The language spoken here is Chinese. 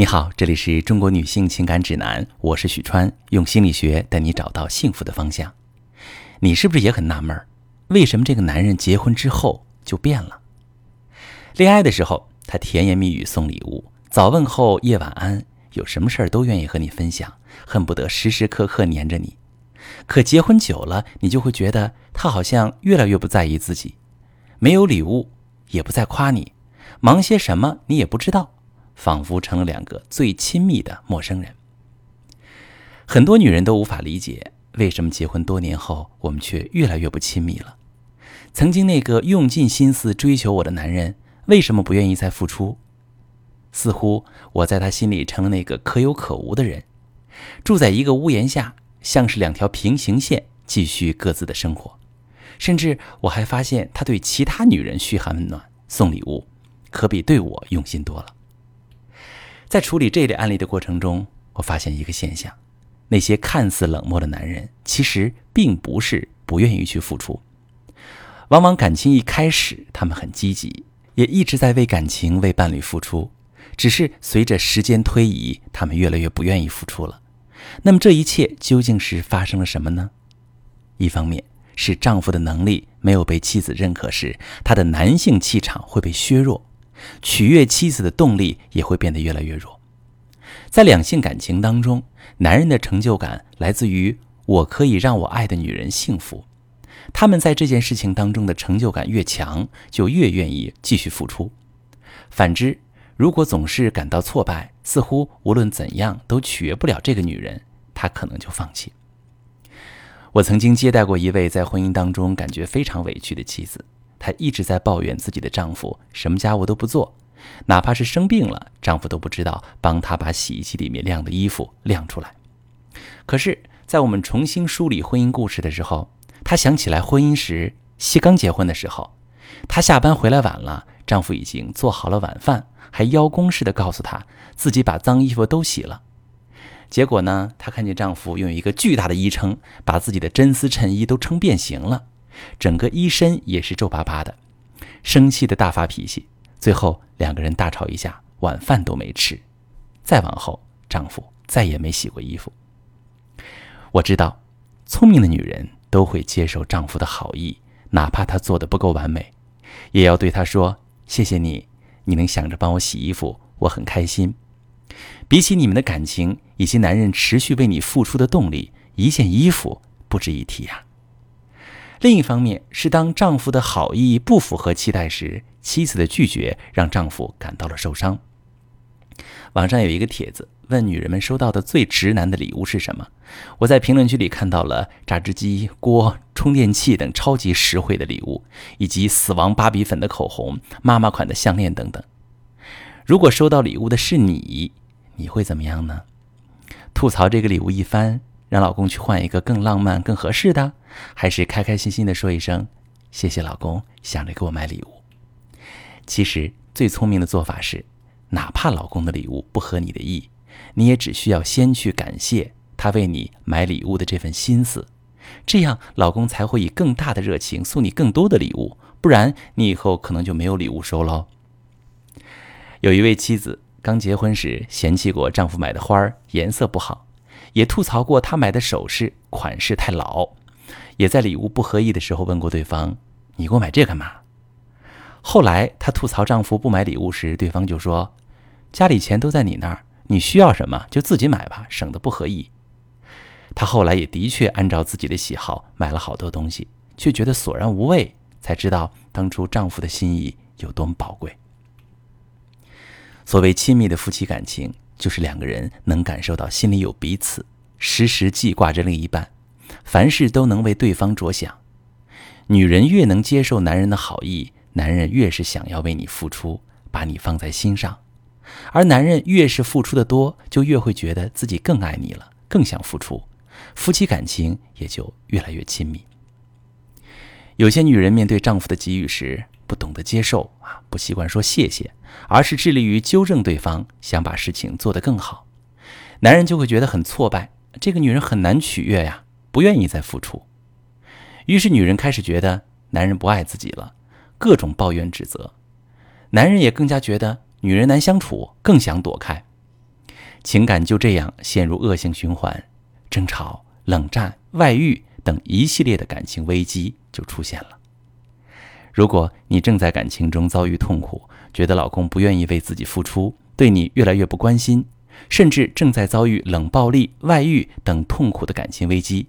你好，这里是中国女性情感指南，我是许川，用心理学带你找到幸福的方向。你是不是也很纳闷儿，为什么这个男人结婚之后就变了？恋爱的时候，他甜言蜜语送礼物，早问候夜晚安，有什么事儿都愿意和你分享，恨不得时时刻刻黏着你。可结婚久了，你就会觉得他好像越来越不在意自己，没有礼物，也不再夸你，忙些什么你也不知道。仿佛成了两个最亲密的陌生人。很多女人都无法理解，为什么结婚多年后，我们却越来越不亲密了。曾经那个用尽心思追求我的男人，为什么不愿意再付出？似乎我在他心里成了那个可有可无的人，住在一个屋檐下，像是两条平行线，继续各自的生活。甚至我还发现，他对其他女人嘘寒问暖、送礼物，可比对我用心多了。在处理这类案例的过程中，我发现一个现象：那些看似冷漠的男人，其实并不是不愿意去付出。往往感情一开始，他们很积极，也一直在为感情、为伴侣付出。只是随着时间推移，他们越来越不愿意付出了。那么，这一切究竟是发生了什么呢？一方面是丈夫的能力没有被妻子认可时，他的男性气场会被削弱。取悦妻子的动力也会变得越来越弱。在两性感情当中，男人的成就感来自于我可以让我爱的女人幸福。他们在这件事情当中的成就感越强，就越愿意继续付出。反之，如果总是感到挫败，似乎无论怎样都取悦不了这个女人，他可能就放弃。我曾经接待过一位在婚姻当中感觉非常委屈的妻子。她一直在抱怨自己的丈夫什么家务都不做，哪怕是生病了，丈夫都不知道帮她把洗衣机里面晾的衣服晾出来。可是，在我们重新梳理婚姻故事的时候，她想起来婚姻时，西刚结婚的时候，她下班回来晚了，丈夫已经做好了晚饭，还邀功似的告诉她自己把脏衣服都洗了。结果呢，她看见丈夫用一个巨大的衣撑把自己的真丝衬衣都撑变形了。整个衣身也是皱巴巴的，生气的大发脾气，最后两个人大吵一架，晚饭都没吃。再往后，丈夫再也没洗过衣服。我知道，聪明的女人都会接受丈夫的好意，哪怕他做的不够完美，也要对他说：“谢谢你，你能想着帮我洗衣服，我很开心。”比起你们的感情以及男人持续为你付出的动力，一件衣服不值一提呀。另一方面是，当丈夫的好意不符合期待时，妻子的拒绝让丈夫感到了受伤。网上有一个帖子问女人们收到的最直男的礼物是什么？我在评论区里看到了榨汁机、锅、充电器等超级实惠的礼物，以及死亡芭比粉的口红、妈妈款的项链等等。如果收到礼物的是你，你会怎么样呢？吐槽这个礼物一番？让老公去换一个更浪漫、更合适的，还是开开心心的说一声“谢谢老公，想着给我买礼物”。其实最聪明的做法是，哪怕老公的礼物不合你的意，你也只需要先去感谢他为你买礼物的这份心思，这样老公才会以更大的热情送你更多的礼物。不然你以后可能就没有礼物收喽。有一位妻子刚结婚时嫌弃过丈夫买的花儿颜色不好。也吐槽过他买的首饰款式太老，也在礼物不合意的时候问过对方：“你给我买这干嘛？”后来她吐槽丈夫不买礼物时，对方就说：“家里钱都在你那儿，你需要什么就自己买吧，省得不合意。”她后来也的确按照自己的喜好买了好多东西，却觉得索然无味，才知道当初丈夫的心意有多么宝贵。所谓亲密的夫妻感情。就是两个人能感受到心里有彼此，时时记挂着另一半，凡事都能为对方着想。女人越能接受男人的好意，男人越是想要为你付出，把你放在心上。而男人越是付出的多，就越会觉得自己更爱你了，更想付出，夫妻感情也就越来越亲密。有些女人面对丈夫的给予时，不懂得接受啊，不习惯说谢谢，而是致力于纠正对方，想把事情做得更好，男人就会觉得很挫败，这个女人很难取悦呀，不愿意再付出。于是女人开始觉得男人不爱自己了，各种抱怨指责，男人也更加觉得女人难相处，更想躲开。情感就这样陷入恶性循环，争吵、冷战、外遇等一系列的感情危机就出现了。如果你正在感情中遭遇痛苦，觉得老公不愿意为自己付出，对你越来越不关心，甚至正在遭遇冷暴力、外遇等痛苦的感情危机，